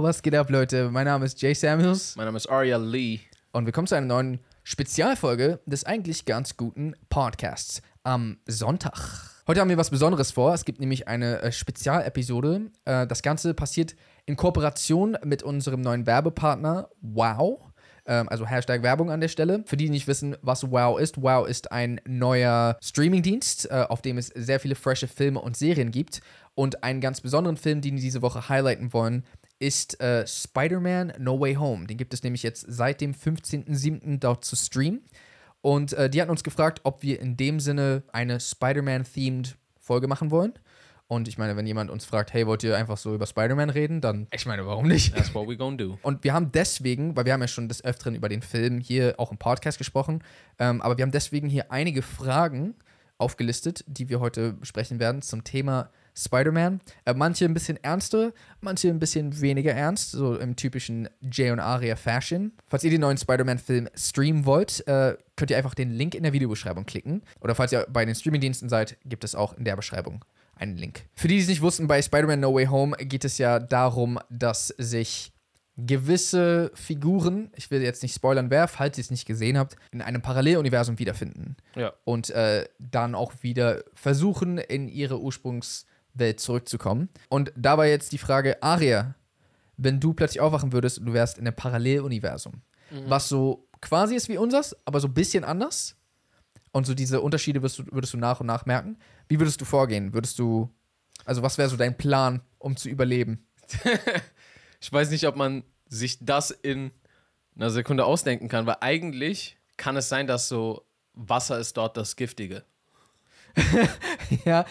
Yo, was geht ab, Leute? Mein Name ist Jay Samuels Mein Name ist Arya Lee. und willkommen zu einer neuen Spezialfolge des eigentlich ganz guten Podcasts am Sonntag. Heute haben wir was Besonderes vor. Es gibt nämlich eine äh, Spezialepisode. Äh, das Ganze passiert in Kooperation mit unserem neuen Werbepartner Wow. Ähm, also Hashtag Werbung an der Stelle. Für die, die nicht wissen, was Wow ist. Wow ist ein neuer Streamingdienst, äh, auf dem es sehr viele frische Filme und Serien gibt. Und einen ganz besonderen Film, den wir diese Woche highlighten wollen, ist äh, Spider-Man No Way Home. Den gibt es nämlich jetzt seit dem 15.07. dort zu streamen. Und äh, die hatten uns gefragt, ob wir in dem Sinne eine Spider-Man-themed Folge machen wollen. Und ich meine, wenn jemand uns fragt, hey, wollt ihr einfach so über Spider-Man reden, dann, ich meine, warum nicht? That's what we gonna do. Und wir haben deswegen, weil wir haben ja schon des Öfteren über den Film hier auch im Podcast gesprochen, ähm, aber wir haben deswegen hier einige Fragen aufgelistet, die wir heute besprechen werden zum Thema Spider-Man. Äh, manche ein bisschen ernster, manche ein bisschen weniger ernst, so im typischen Jay und Aria Fashion. Falls ihr den neuen Spider-Man-Film streamen wollt, äh, könnt ihr einfach den Link in der Videobeschreibung klicken. Oder falls ihr bei den Streamingdiensten seid, gibt es auch in der Beschreibung einen Link. Für die, die es nicht wussten, bei Spider-Man No Way Home geht es ja darum, dass sich gewisse Figuren, ich will jetzt nicht spoilern, wer, falls ihr es nicht gesehen habt, in einem Paralleluniversum wiederfinden. Ja. Und äh, dann auch wieder versuchen, in ihre Ursprungswelt zurückzukommen. Und da war jetzt die Frage, Aria, wenn du plötzlich aufwachen würdest und du wärst in einem Paralleluniversum, was so quasi ist wie unseres, aber so ein bisschen anders. Und so diese Unterschiede würdest du, würdest du nach und nach merken. Wie würdest du vorgehen? Würdest du, also was wäre so dein Plan, um zu überleben? Ich weiß nicht, ob man sich das in einer Sekunde ausdenken kann, weil eigentlich kann es sein, dass so Wasser ist dort das Giftige. ja,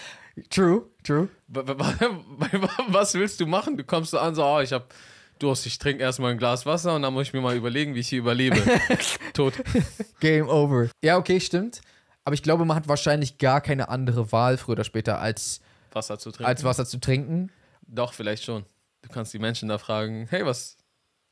true, true. Wa- wa- wa- Was willst du machen? Du kommst so an, so, oh, ich hab Durst, ich trinke erstmal ein Glas Wasser und dann muss ich mir mal überlegen, wie ich hier überlebe. Tot. Game over. Ja, okay, stimmt. Aber ich glaube, man hat wahrscheinlich gar keine andere Wahl früher oder später, als, Wasser zu trinken. als Wasser zu trinken. Doch, vielleicht schon. Du kannst die Menschen da fragen, hey, was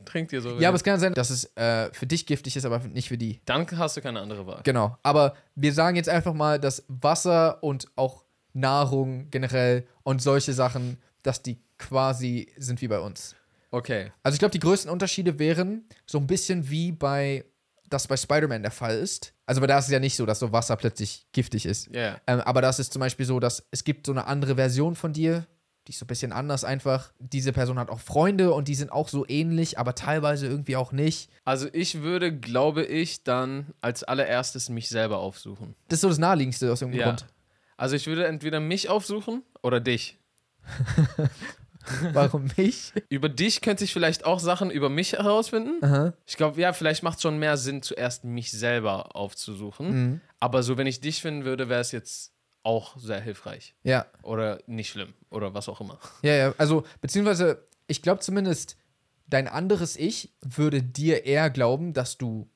trinkt ihr so? Ja, aber es kann sein, dass es äh, für dich giftig ist, aber nicht für die. Dann hast du keine andere Wahl. Genau. Aber wir sagen jetzt einfach mal, dass Wasser und auch Nahrung generell und solche Sachen, dass die quasi sind wie bei uns. Okay. Also ich glaube, die größten Unterschiede wären so ein bisschen wie bei das bei Spider-Man der Fall ist. Also weil da ist es ja nicht so, dass so Wasser plötzlich giftig ist. Ja. Yeah. Ähm, aber das ist zum Beispiel so, dass es gibt so eine andere Version von dir, die ist so ein bisschen anders einfach. Diese Person hat auch Freunde und die sind auch so ähnlich, aber teilweise irgendwie auch nicht. Also ich würde, glaube ich, dann als allererstes mich selber aufsuchen. Das ist so das Naheliegendste aus irgendeinem Ja. Grund. Also ich würde entweder mich aufsuchen oder dich. Warum nicht? Über dich könnte ich vielleicht auch Sachen über mich herausfinden. Aha. Ich glaube, ja, vielleicht macht es schon mehr Sinn, zuerst mich selber aufzusuchen. Mhm. Aber so, wenn ich dich finden würde, wäre es jetzt auch sehr hilfreich. Ja, Oder nicht schlimm. Oder was auch immer. ja, ja. Also, beziehungsweise, ich glaube zumindest, dein anderes Ich würde dir eher glauben, dass du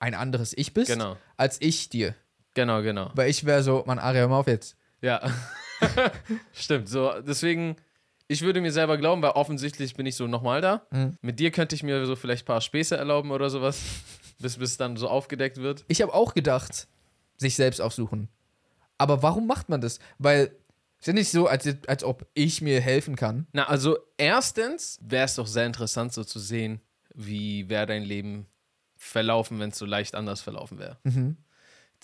ein anderes Ich bist, Genau. als ich dir. Genau, genau. Weil ich wäre so, Mann, Aria, hör mal auf jetzt. Ja. Stimmt. So, deswegen, ich würde mir selber glauben, weil offensichtlich bin ich so nochmal da. Mhm. Mit dir könnte ich mir so vielleicht ein paar Späße erlauben oder sowas, bis bis dann so aufgedeckt wird. Ich habe auch gedacht, sich selbst aufsuchen. Aber warum macht man das? Weil es ist ja nicht so, als, als ob ich mir helfen kann. Na, also erstens wäre es doch sehr interessant, so zu sehen, wie wäre dein Leben verlaufen, wenn es so leicht anders verlaufen wäre.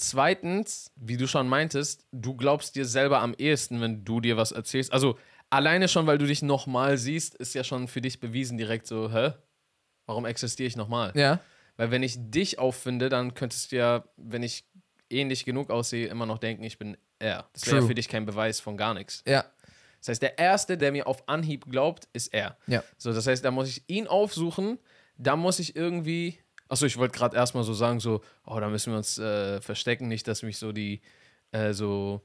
Zweitens, wie du schon meintest, du glaubst dir selber am ehesten, wenn du dir was erzählst. Also alleine schon, weil du dich nochmal siehst, ist ja schon für dich bewiesen direkt so, hä? Warum existiere ich nochmal? Ja. Weil wenn ich dich auffinde, dann könntest du ja, wenn ich ähnlich genug aussehe, immer noch denken, ich bin er. Das wäre True. für dich kein Beweis von gar nichts. Ja. Das heißt, der Erste, der mir auf Anhieb glaubt, ist er. Ja. So, das heißt, da muss ich ihn aufsuchen, da muss ich irgendwie. Achso, ich wollte gerade erstmal so sagen, so, oh, da müssen wir uns äh, verstecken, nicht, dass mich so die äh, so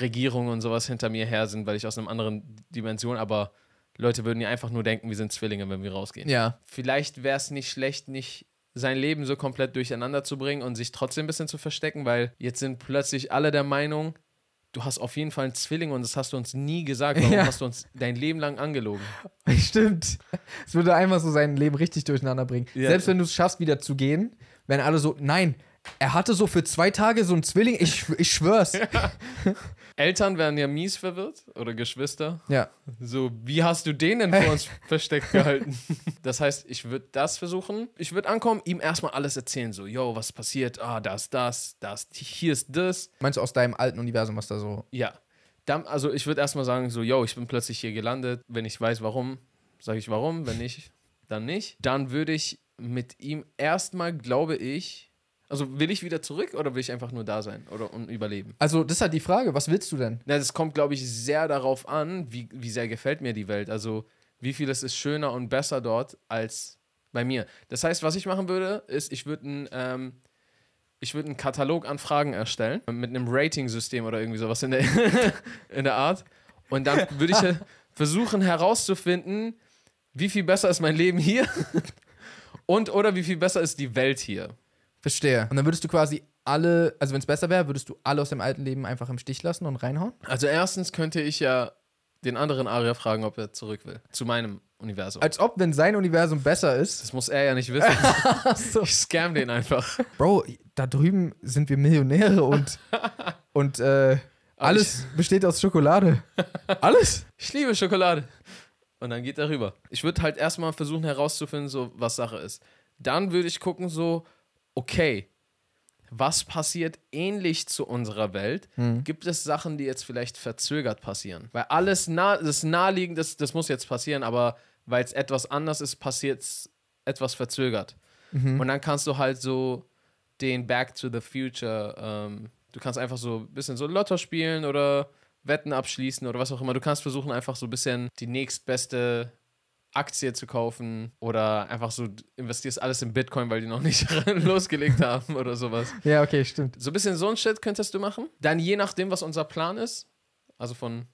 Regierungen und sowas hinter mir her sind, weil ich aus einer anderen Dimension, aber Leute würden ja einfach nur denken, wir sind Zwillinge, wenn wir rausgehen. Ja. Vielleicht wäre es nicht schlecht, nicht sein Leben so komplett durcheinander zu bringen und sich trotzdem ein bisschen zu verstecken, weil jetzt sind plötzlich alle der Meinung, du hast auf jeden Fall einen Zwilling und das hast du uns nie gesagt. Warum Ja. hast du uns dein Leben lang angelogen? Stimmt. Es würde einfach so sein Leben richtig durcheinander bringen. Ja. Selbst wenn du es schaffst, wieder zu gehen, werden alle so, nein, er hatte so für zwei Tage so einen Zwilling, ich, ich schwör's. Eltern werden ja mies verwirrt oder Geschwister. Ja. So, wie hast du den denn vor uns versteckt gehalten? Das heißt, ich würde das versuchen. Ich würde ankommen, ihm erstmal alles erzählen. So, yo, was passiert? Ah, das, das, das, hier ist das. Meinst du aus deinem alten Universum, was da so. Ja. Dann, also ich würde erstmal sagen, so, yo, ich bin plötzlich hier gelandet. Wenn ich weiß, warum, sage ich warum. Wenn nicht, dann nicht. Dann würde ich mit ihm erstmal, glaube ich, also will ich wieder zurück oder will ich einfach nur da sein oder und überleben? Also, das ist halt die Frage, was willst du denn? Na, das kommt, glaube ich, sehr darauf an, wie, wie sehr gefällt mir die Welt. Also, wie vieles ist schöner und besser dort als bei mir. Das heißt, was ich machen würde, ist, ich würde einen, ähm, ich würde einen Katalog an Fragen erstellen mit einem Rating-System oder irgendwie sowas in der, in der Art. Und dann würde ich versuchen herauszufinden, wie viel besser ist mein Leben hier und oder wie viel besser ist die Welt hier. Verstehe. Und dann würdest du quasi alle, also wenn es besser wäre, würdest du alle aus dem alten Leben einfach im Stich lassen und reinhauen? Also erstens könnte ich ja den anderen Aria fragen, ob er zurück will. Zu meinem Universum. Als ob, wenn sein Universum besser ist. Das muss er ja nicht wissen. so. Ich scam den einfach. Bro, da drüben sind wir Millionäre und, und äh, alles besteht aus Schokolade. Alles? Ich liebe Schokolade. Und dann geht er rüber. Ich würde halt erstmal versuchen herauszufinden, so was Sache ist. Dann würde ich gucken, so, okay, was passiert ähnlich zu unserer Welt? Hm. Gibt es Sachen, die jetzt vielleicht verzögert passieren? Weil alles nah, das naheliegend, das, das muss jetzt passieren, aber weil es etwas anders ist, passiert es etwas verzögert. Mhm. Und dann kannst du halt so den Back to the Future, ähm, du kannst einfach so ein bisschen so Lotto spielen oder Wetten abschließen oder was auch immer. Du kannst versuchen, einfach so ein bisschen die nächstbeste Aktie zu kaufen oder einfach so investierst alles in Bitcoin, weil die noch nicht losgelegt haben oder sowas. Ja, okay, stimmt. So ein bisschen so ein Shit könntest du machen. Dann je nachdem, was unser Plan ist, also von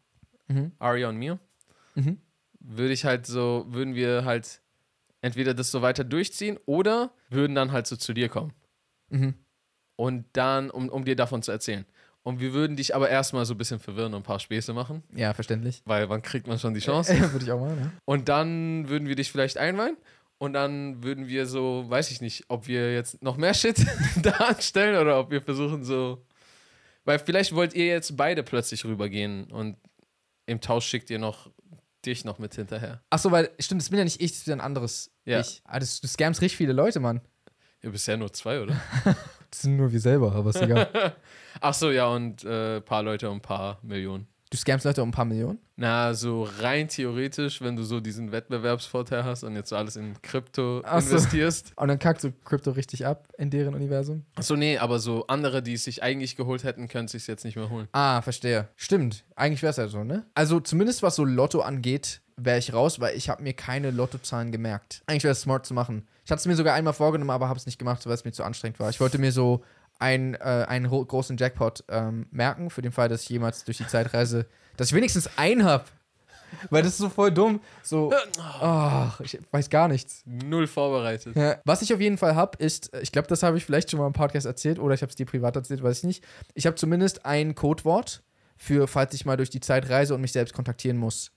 Mhm. Aria und mir, Mhm. würde ich halt so, würden wir halt entweder das so weiter durchziehen oder würden dann halt so zu dir kommen. Mhm. Und dann, um, um dir davon zu erzählen. Und wir würden dich aber erstmal so ein bisschen verwirren und ein paar Späße machen, Ja, verständlich. weil wann kriegt man schon die Chance? Ja, würde ich auch machen, ja. Und dann würden wir dich vielleicht einweihen. Und dann würden wir so, weiß ich nicht, ob wir jetzt noch mehr Shit da anstellen oder ob wir versuchen so. Weil vielleicht wollt ihr jetzt beide plötzlich rübergehen und im Tausch schickt ihr noch dich noch mit hinterher. Achso, weil, stimmt, das bin ja nicht ich, das ist wieder ein anderes Ja. Ich. Ah, das, du scamst richtig viele Leute, Mann. Ja nur zwei, oder? Das sind nur wir selber, aber ist egal. Ach so, ja, und ein äh, paar Leute und ein paar Millionen. Du scamst Leute um ein paar Millionen? Na, so rein theoretisch, wenn du so diesen Wettbewerbsvorteil hast und jetzt so alles in Krypto Ach so. investierst. Und dann kackt so Crypto richtig ab in deren Universum? Achso, nee, aber so andere, die es sich eigentlich geholt hätten, können es sich jetzt nicht mehr holen. Ah, verstehe. Stimmt. Eigentlich wäre es ja so, ne? Also zumindest was so Lotto angeht, wäre ich raus, weil ich habe mir keine Lottozahlen gemerkt. Eigentlich wäre es smart zu machen. Ich hatte es mir sogar einmal vorgenommen, aber habe es nicht gemacht, weil es mir zu anstrengend war. Ich wollte mir so ein, äh, einen großen Jackpot ähm, merken, für den Fall, dass ich jemals durch die Zeit reise, dass ich wenigstens einen habe. Weil das ist so voll dumm. So, ach, ich weiß gar nichts. Null vorbereitet. Ja, was ich auf jeden Fall habe, ist, äh, ich glaube, das habe ich vielleicht schon mal im Podcast erzählt oder ich habe es dir privat erzählt, weiß ich nicht. Ich habe zumindest ein Codewort für, falls ich mal durch die Zeit reise und mich selbst kontaktieren muss.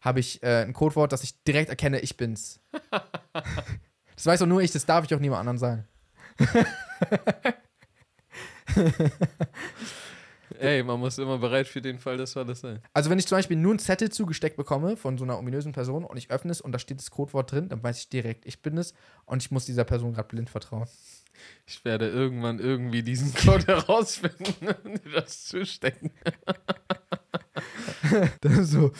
Habe ich äh, ein Codewort, dass ich direkt erkenne, ich bin's. das weiß auch nur ich, das darf ich auch niemand anderen sagen. Ey, man muss immer bereit für den Fall des Falles sein. Also, wenn ich zum Beispiel nur einen Zettel zugesteckt bekomme von so einer ominösen Person und ich öffne es und da steht das Codewort drin, dann weiß ich direkt, ich bin es und ich muss dieser Person gerade blind vertrauen. Ich werde irgendwann irgendwie diesen Code herausfinden und dir das zustecken. Dann so,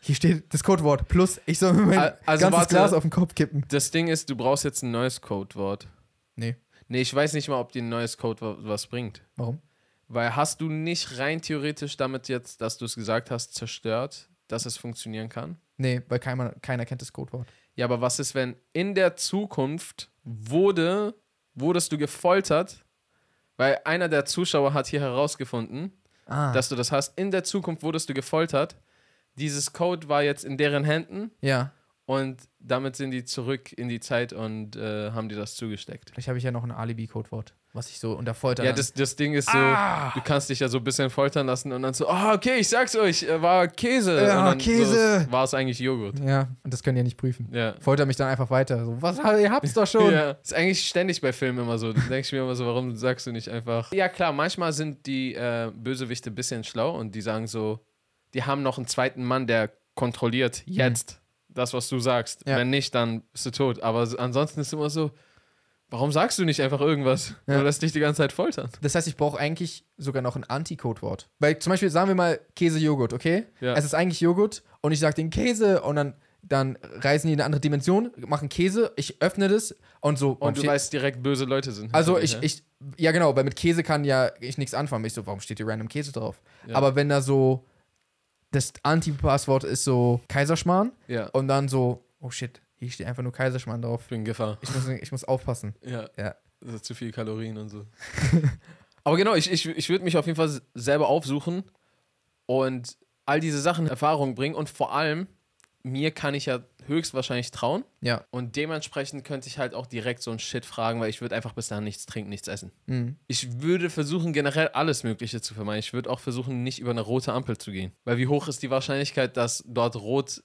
hier steht das Codewort plus, ich soll mir mein Al- also ganzes warte. Glas auf den Kopf kippen. Das Ding ist, du brauchst jetzt ein neues Codewort. Nee. Nee, ich weiß nicht mal, ob dir ein neues Codewort was bringt. Warum? Weil hast du nicht rein theoretisch damit jetzt, dass du es gesagt hast, zerstört, dass es funktionieren kann? Nee, weil keiner, keiner kennt das Codewort. Ja, aber was ist, wenn in der Zukunft wurde, wurdest du gefoltert, weil einer der Zuschauer hat hier herausgefunden, Ah. dass du das hast. In der Zukunft wurdest du gefoltert. Dieses Code war jetzt in deren Händen ja. Und damit sind die zurück in die Zeit und äh, haben dir das zugesteckt. Vielleicht habe ich ja noch ein Alibi-Codewort. was ich so unter Folter. Ja, das, das Ding ist so, Ah! du kannst dich ja so ein bisschen foltern lassen und dann so, ah, okay, ich sag's euch, äh, war Käse. Ja, Käse. So, war es eigentlich Joghurt. ja, und das können die ja nicht prüfen. Ja. Folter mich dann einfach weiter. So, was, ihr habt's doch schon. Ja, ist eigentlich ständig bei Filmen immer so. Da denke ich mir immer so, warum sagst du nicht einfach. Ja, klar, manchmal sind die äh, Bösewichte ein bisschen schlau und die sagen so, die haben noch einen zweiten Mann, der kontrolliert jetzt das, was du sagst. Ja. Wenn nicht, dann bist du tot. Aber ansonsten ist es immer so, warum sagst du nicht einfach irgendwas? Ja. Du lässt dich die ganze Zeit foltern. Das heißt, ich brauche eigentlich sogar noch ein Anti-Codewort. Weil zum Beispiel sagen wir mal Käse-Joghurt, okay? Ja. Es ist eigentlich Joghurt und ich sage den Käse und dann, dann reisen die in eine andere Dimension, machen Käse, ich öffne das und so. Und du weißt direkt, böse Leute sind. also ich, dir, ich, ja genau, weil mit Käse kann ja ich nichts anfangen. Ich so, warum steht hier random Käse drauf? Ja. Aber wenn da so, das Anti-Passwort ist so Kaiserschmarrn ja. und dann so, oh shit, hier steht einfach nur Kaiserschmarrn drauf. Ich bin in Gefahr. Ich muss, ich muss aufpassen. Ja. Ja. Das ist zu viel Kalorien und so. Aber genau, ich, ich, ich würde mich auf jeden Fall selber aufsuchen und all diese Sachen in Erfahrung bringen und vor allem, mir kann ich ja höchstwahrscheinlich trauen Ja. und dementsprechend könnte ich halt auch direkt so ein Shit fragen, weil ich würde einfach bis dahin nichts trinken, nichts essen. Mhm. Ich würde versuchen, generell alles Mögliche zu vermeiden. Ich würde auch versuchen, nicht über eine rote Ampel zu gehen. Weil wie hoch ist die Wahrscheinlichkeit, dass dort rot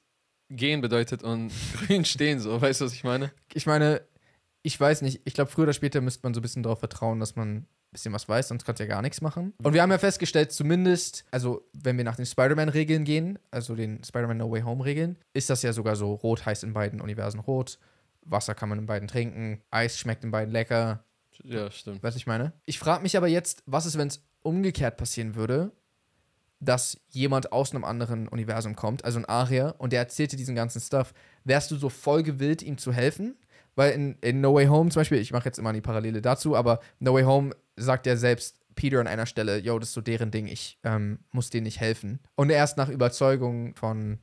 gehen bedeutet und grün stehen so? Weißt du, was ich meine? ich meine, ich weiß nicht, ich glaube, früher oder später müsste man so ein bisschen darauf vertrauen, dass man bisschen was weiß, sonst kannst du ja gar nichts machen. Und wir haben ja festgestellt, zumindest, also wenn wir nach den Spider-Man-Regeln gehen, also den Spider-Man No Way Home-Regeln, ist das ja sogar so, rot heißt in beiden Universen rot, Wasser kann man in beiden trinken, Eis schmeckt in beiden lecker, Ja, stimmt. weißt du, ich meine? Ich frage mich aber jetzt, was ist, wenn es umgekehrt passieren würde, dass jemand aus einem anderen Universum kommt, also ein Arier, und der erzählte diesen ganzen Stuff. Wärst du so voll gewillt, ihm zu helfen? Weil in, in No Way Home zum Beispiel, ich mache jetzt immer die Parallele dazu, aber No Way Home sagt ja selbst Peter an einer Stelle, yo, das ist so deren Ding, ich ähm, muss denen nicht helfen. Und erst nach Überzeugung von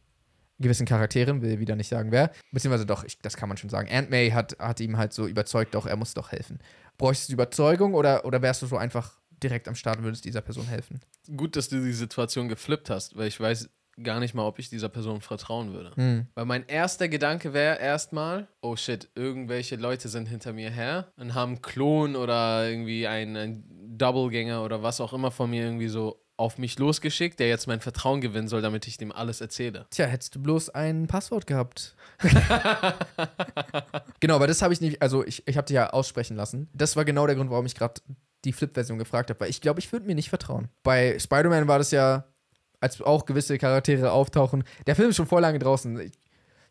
gewissen Charakteren, will wieder nicht sagen wer, beziehungsweise doch, ich, das kann man schon sagen. Aunt May hat, hat ihm halt so überzeugt, doch, er muss doch helfen. Bräuchtest du Überzeugung oder, oder wärst du so einfach direkt am Start und würdest dieser Person helfen? Gut, dass du die Situation geflippt hast, weil ich weiß gar nicht mal, ob ich dieser Person vertrauen würde. Hm. Weil mein erster Gedanke wäre erstmal, oh shit, irgendwelche Leute sind hinter mir her und haben einen Klon oder irgendwie einen, einen Doublegänger oder was auch immer von mir irgendwie so auf mich losgeschickt, der jetzt mein Vertrauen gewinnen soll, damit ich dem alles erzähle. Tja, hättest du bloß ein Passwort gehabt. genau, aber das habe ich nicht, also ich, ich habe dich ja aussprechen lassen. Das war genau der Grund, warum ich gerade die Flip-Version gefragt habe, weil ich glaube, ich würde mir nicht vertrauen. Bei Spider-Man war das ja, als auch gewisse Charaktere auftauchen. Der Film ist schon vor lange draußen.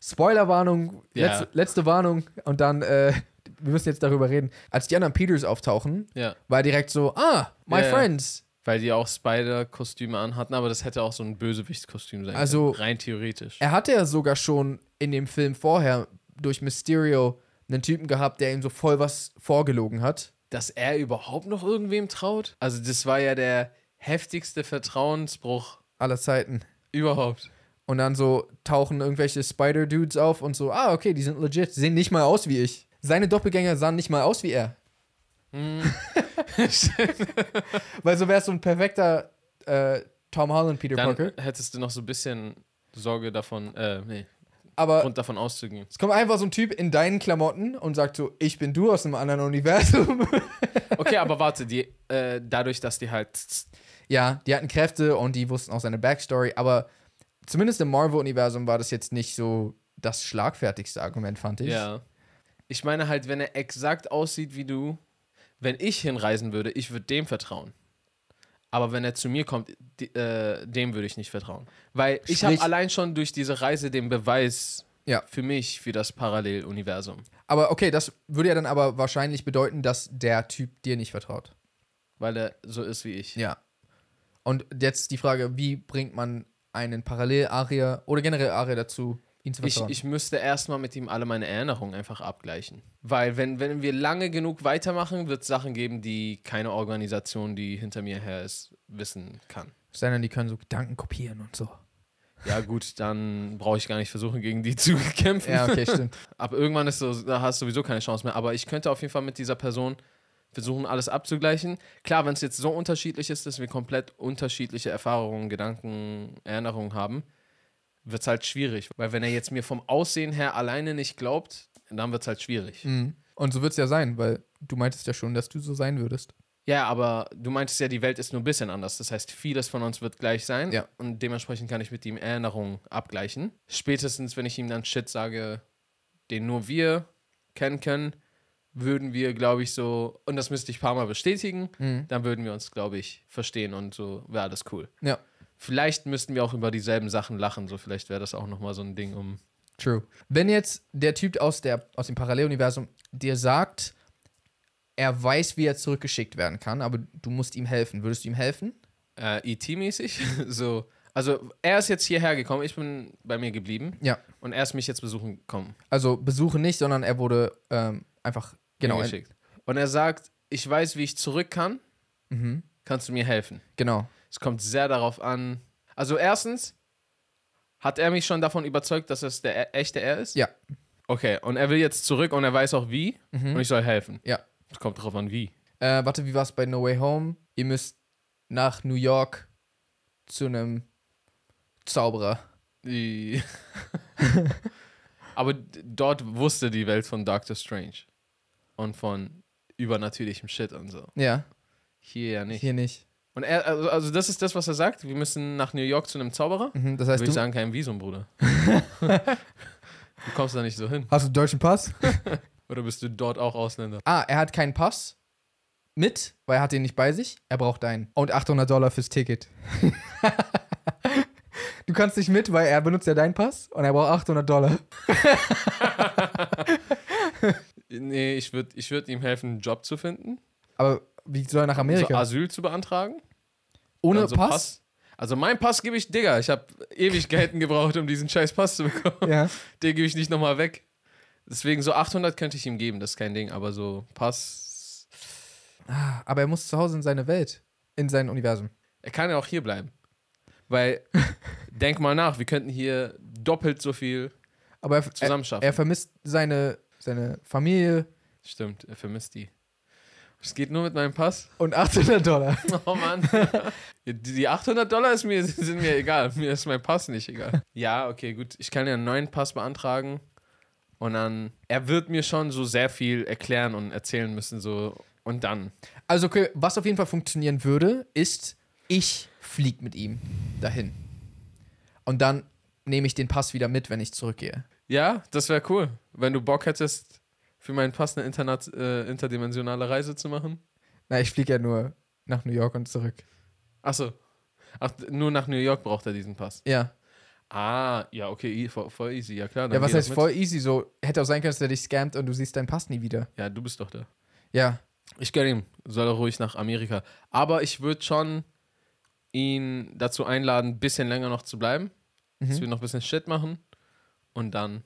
Spoilerwarnung, Ja. letzte, letzte Warnung und dann, äh, wir müssen jetzt darüber reden. Als die anderen Peters auftauchen, Ja, war direkt so, ah, my Ja, ja. friends. weil die auch Spider-Kostüme anhatten, aber das hätte auch so ein Bösewicht-Kostüm sein Also- können. Rein theoretisch. Er hatte ja sogar schon in dem Film vorher durch Mysterio einen Typen gehabt, der ihm so voll was vorgelogen hat. dass er überhaupt noch irgendwem traut? Also, das war ja der heftigste Vertrauensbruch aller Zeiten. überhaupt. Und dann so tauchen irgendwelche Spider-Dudes auf und so, ah, okay, die sind legit, sehen nicht mal aus wie ich. Seine Doppelgänger sahen nicht mal aus wie er. Hm. Weil so es so ein perfekter äh, Tom Holland Peter Dann Parker. hättest du noch so ein bisschen Sorge davon, äh, nee, Aber Grund davon auszugehen. es kommt einfach so ein Typ in deinen Klamotten und sagt so, ich bin du aus einem anderen Universum. Okay, aber warte, die, äh, dadurch, dass die halt. Ja, die hatten Kräfte und die wussten auch seine Backstory, aber zumindest im Marvel-Universum war das jetzt nicht so das schlagfertigste Argument, fand ich. Ja. Ich meine halt, wenn er exakt aussieht wie du, wenn ich hinreisen würde, ich würde dem vertrauen. Aber wenn er zu mir kommt, di- äh, dem würde ich nicht vertrauen. Weil ich habe allein schon durch diese Reise den Beweis Ja. für mich, für das Paralleluniversum. Aber okay, das würde ja dann aber wahrscheinlich bedeuten, dass der Typ dir nicht vertraut. Weil er so ist wie ich. Ja. Und jetzt die Frage, wie bringt man einen Parallel-Aria oder generell Aria dazu, ihn zu Ich, vertrauen? ich müsste erstmal mit ihm alle meine Erinnerungen einfach abgleichen. Weil wenn, wenn wir lange genug weitermachen, wird es Sachen geben, die keine Organisation, die hinter mir her ist, wissen kann. Sei denn, die können so Gedanken kopieren und so. Ja gut, dann brauche ich gar nicht versuchen, gegen die zu kämpfen. Ja, okay, stimmt. Ab irgendwann ist so, da hast du sowieso keine Chance mehr. Aber ich könnte auf jeden Fall mit dieser Person versuchen, alles abzugleichen. Klar, wenn es jetzt so unterschiedlich ist, dass wir komplett unterschiedliche Erfahrungen, Gedanken, Erinnerungen haben, wird es halt schwierig. Weil wenn er jetzt mir vom Aussehen her alleine nicht glaubt, dann wird es halt schwierig. Mhm. Und so wird es ja sein, weil du meintest ja schon, dass du so sein würdest. Ja, aber du meintest ja, die Welt ist nur ein bisschen anders. Das heißt, vieles von uns wird gleich sein. Ja. Und dementsprechend kann ich mit ihm Erinnerungen abgleichen. Spätestens, wenn ich ihm dann Shit sage, den nur wir kennen können, würden wir, glaube ich, so, und das müsste ich ein paar Mal bestätigen, Mhm. dann würden wir uns, glaube ich, verstehen und so wäre alles cool. Ja, Vielleicht müssten wir auch über dieselben Sachen lachen, so vielleicht wäre das auch nochmal so ein Ding, um. true. Wenn jetzt der Typ aus, der, aus dem Paralleluniversum dir sagt, er weiß, wie er zurückgeschickt werden kann, aber du musst ihm helfen, würdest du ihm helfen? Äh, ET-mäßig. so. Also, er ist jetzt hierher gekommen, ich bin bei mir geblieben Ja. und er ist mich jetzt besuchen gekommen. Also besuchen nicht, sondern er wurde ähm, einfach, genau, geschickt. Und er sagt, ich weiß, wie ich zurück kann. Mhm. Kannst du mir helfen? genau. Es kommt sehr darauf an. Also erstens, hat er mich schon davon überzeugt, dass es der e- echte er ist? Ja. Okay, und er will jetzt zurück und er weiß auch wie Mhm. und ich soll helfen. Ja. Es kommt darauf an, wie. Äh, warte, wie war es bei No Way Home? Ihr müsst nach New York zu einem Zauberer. Aber dort wusste die Welt von Doctor Strange und von übernatürlichem Shit und so. Ja, Hier ja nicht. hier nicht. Und er, also, also das ist das, was er sagt. Wir müssen nach New York zu einem Zauberer. Mhm, das Würde heißt, ich du sagen, kein Visum, Bruder. du kommst da nicht so hin. hast du einen deutschen Pass? Oder bist du dort auch Ausländer? ah, er hat keinen Pass mit, weil er hat den nicht bei sich. Er braucht einen. Und 800 Dollar fürs Ticket. du kannst nicht mit, weil er benutzt ja deinen Pass und er braucht 800 Dollar. Nee, ich würde ich würd ihm helfen, einen Job zu finden. Aber wie soll er nach So Amerika? Asyl zu beantragen. Ohne Also Pass? Also mein Pass gebe ich, Digga. Ich habe Ewigkeiten gebraucht, um diesen scheiß Pass zu bekommen. Ja. Den gebe ich nicht nochmal weg. Deswegen so 800 könnte ich ihm geben, das ist kein Ding. Aber so Pass, Ah, Aber er muss zu Hause in seine Welt. In sein Universum. er kann ja auch hier bleiben. Weil, denk mal nach, wir könnten hier doppelt so viel Aber er, er, zusammenschaffen. er vermisst seine, seine Familie Stimmt, er vermisst die. Es geht nur mit meinem Pass. und 800 Dollar. Oh Mann. die die 800 Dollar ist mir, sind mir egal. Mir ist mein Pass nicht egal. Ja, okay, gut. Ich kann ja einen neuen Pass beantragen. Und dann, er wird mir schon so sehr viel erklären und erzählen müssen. So. Und dann. Also, okay, was auf jeden Fall funktionieren würde, ist, ich flieg mit ihm dahin. Und dann nehme ich den Pass wieder mit, wenn ich zurückgehe. Ja, das wäre cool. Wenn du Bock hättest, für meinen Pass eine Internat äh, interdimensionale Reise zu machen. Na, ich fliege ja nur nach New York und zurück. Achso. Ach, nur nach New York braucht er diesen Pass. Ja. Ah, ja, okay, voll, voll easy. Ja, klar. Ja, was heißt voll easy so? Hätte auch sein können, dass der dich scammt und du siehst deinen Pass nie wieder. Ja, du bist doch da. Ja. Ich gönne ihm, soll er ruhig nach Amerika. Aber ich würde schon ihn dazu einladen, ein bisschen länger noch zu bleiben. Dass Mhm. wir noch ein bisschen Shit machen. Und dann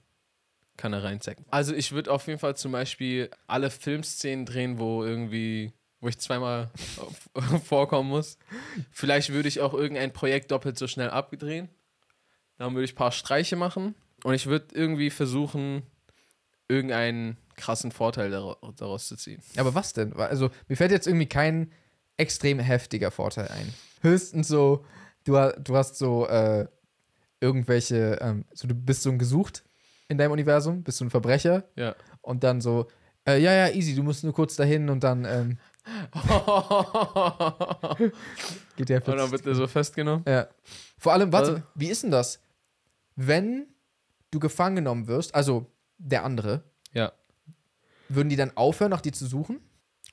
kann er reinzecken. Also ich würde auf jeden Fall zum Beispiel alle Filmszenen drehen, wo irgendwie, wo ich zweimal vorkommen muss. Vielleicht würde ich auch irgendein Projekt doppelt so schnell abdrehen. Dann würde ich ein paar Streiche machen. Und ich würde irgendwie versuchen, irgendeinen krassen Vorteil dara- daraus zu ziehen. Aber was denn? Also, mir fällt jetzt irgendwie kein extrem heftiger Vorteil ein. Höchstens so, du, du hast so äh, irgendwelche, ähm, so du bist so ein gesucht in deinem Universum, bist so ein Verbrecher Ja. und dann so, äh, ja, ja, easy, du musst nur kurz dahin und dann ähm, geht der Und dann wird er so festgenommen. Ja. Vor allem, warte, Was? wie ist denn das? Wenn du gefangen genommen wirst, also der andere, Ja. würden die dann aufhören, nach dir zu suchen?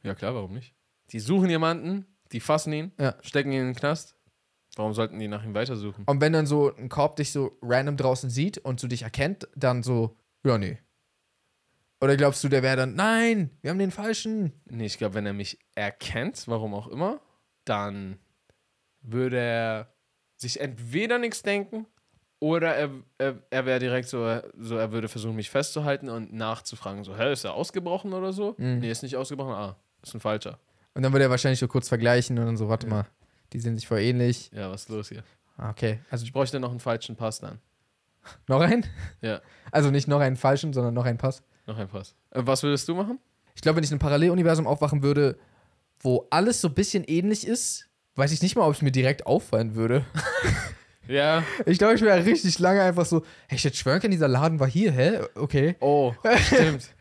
Ja, klar, warum nicht? Die suchen jemanden, die fassen ihn, Ja. stecken ihn in den Knast. Warum sollten die nach ihm weitersuchen? Und wenn dann so ein Korb dich so random draußen sieht und so dich erkennt, dann so, ja, nee. Oder glaubst du, der wäre dann, nein, wir haben den falschen? Nee, ich glaube, wenn er mich erkennt, warum auch immer, dann würde er sich entweder nichts denken oder er, er, er wäre direkt so, so, er würde versuchen, mich festzuhalten und nachzufragen, so, hä, ist er ausgebrochen oder so? Mhm. Nee, ist nicht ausgebrochen, ah, ist ein Falscher. Und dann würde er wahrscheinlich so kurz vergleichen und dann so, warte Ja. mal, die sehen sich voll ähnlich. Ja, was ist los hier? Ah, okay, also Ich bräuchte noch einen falschen Pass dann. noch einen? Ja, Also nicht noch einen falschen, sondern noch einen Pass. noch ein Pass. Äh, was würdest du machen? Ich glaube, wenn ich in einem Paralleluniversum aufwachen würde, wo alles so ein bisschen ähnlich ist, weiß ich nicht mal, ob es mir direkt auffallen würde. Ja. Ich glaube, ich wäre richtig lange einfach so, hey, ich hätte schwören können, dieser Laden war hier, hä? Okay. Oh, stimmt.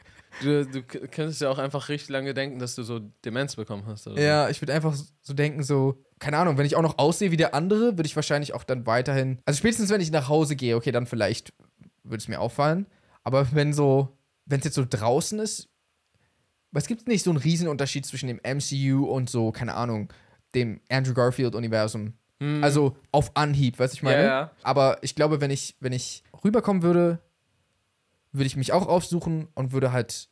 Du, du könntest ja auch einfach richtig lange denken, dass du so Demenz bekommen hast. Oder. Ja, ich würde einfach so denken, so, keine Ahnung, wenn ich auch noch aussehe wie der andere, würde ich wahrscheinlich auch dann weiterhin. Also spätestens, wenn ich nach Hause gehe, okay, dann vielleicht würde es mir auffallen. Aber wenn so, wenn es jetzt so draußen ist, es gibt nicht so einen Riesenunterschied zwischen dem MCU und so, keine Ahnung, dem Andrew Garfield-Universum. Hm. Also auf Anhieb, weißt du, ich meine? Ja, ja. Aber ich glaube, wenn ich, wenn ich rüberkommen würde, würde ich mich auch aufsuchen und würde halt,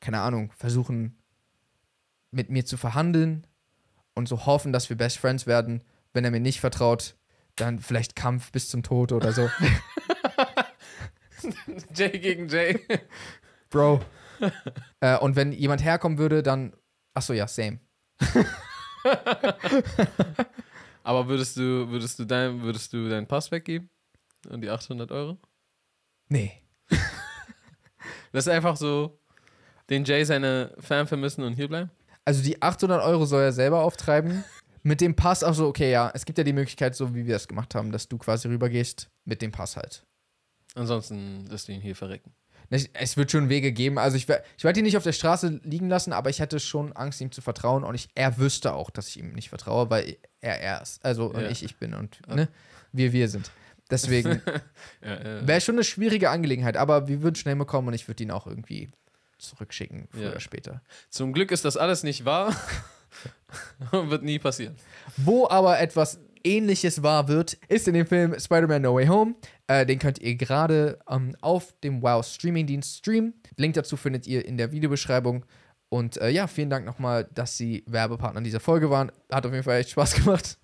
keine Ahnung, versuchen, mit mir zu verhandeln und so hoffen, dass wir Best Friends werden. Wenn er mir nicht vertraut, dann vielleicht Kampf bis zum Tod oder so. Jay gegen Jay. Bro. äh, und wenn jemand herkommen würde, dann. Achso, ja, same. Aber würdest du, würdest du dein, würdest du deinen Pass weggeben? Und die 800 Euro? Nee. Das ist einfach so, den Jay seine Fan vermissen und hier bleiben? Also die 800 Euro soll er selber auftreiben. Mit dem Pass, also okay, ja, es gibt ja die Möglichkeit, so wie wir das gemacht haben, dass du quasi rübergehst mit dem Pass halt. Ansonsten lässt du ihn hier verrecken. Es, wird schon Wege geben. Also ich, ich werde ihn nicht auf der Straße liegen lassen, aber ich hätte schon Angst, ihm zu vertrauen. Und ich, er wüsste auch, dass ich ihm nicht vertraue, weil er er ist. Also Ja. ich ich bin und ne, wir wir sind. Deswegen Ja, ja. wäre schon eine schwierige Angelegenheit, aber wir würden schnell bekommen und ich würde ihn auch irgendwie zurückschicken, früher oder später. Zum Glück ist das alles nicht wahr. und wird nie passieren. Wo aber etwas ähnliches wahr wird, ist in dem Film Spider-Man No Way Home. Äh, den könnt ihr gerade ähm, auf dem Wow Streaming-Dienst streamen. Link dazu findet ihr in der Videobeschreibung. Und äh, ja, vielen Dank nochmal, dass Sie Werbepartner dieser Folge waren. Hat auf jeden Fall echt Spaß gemacht.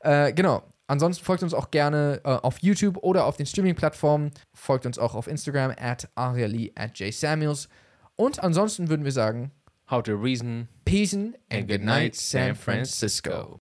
äh, genau. Ansonsten folgt uns auch gerne äh, auf YouTube oder auf den Streaming-Plattformen. Folgt uns auch auf Instagram at ariali at jsamuels. Und ansonsten würden wir sagen, How to reason Peace and and good night, San Francisco.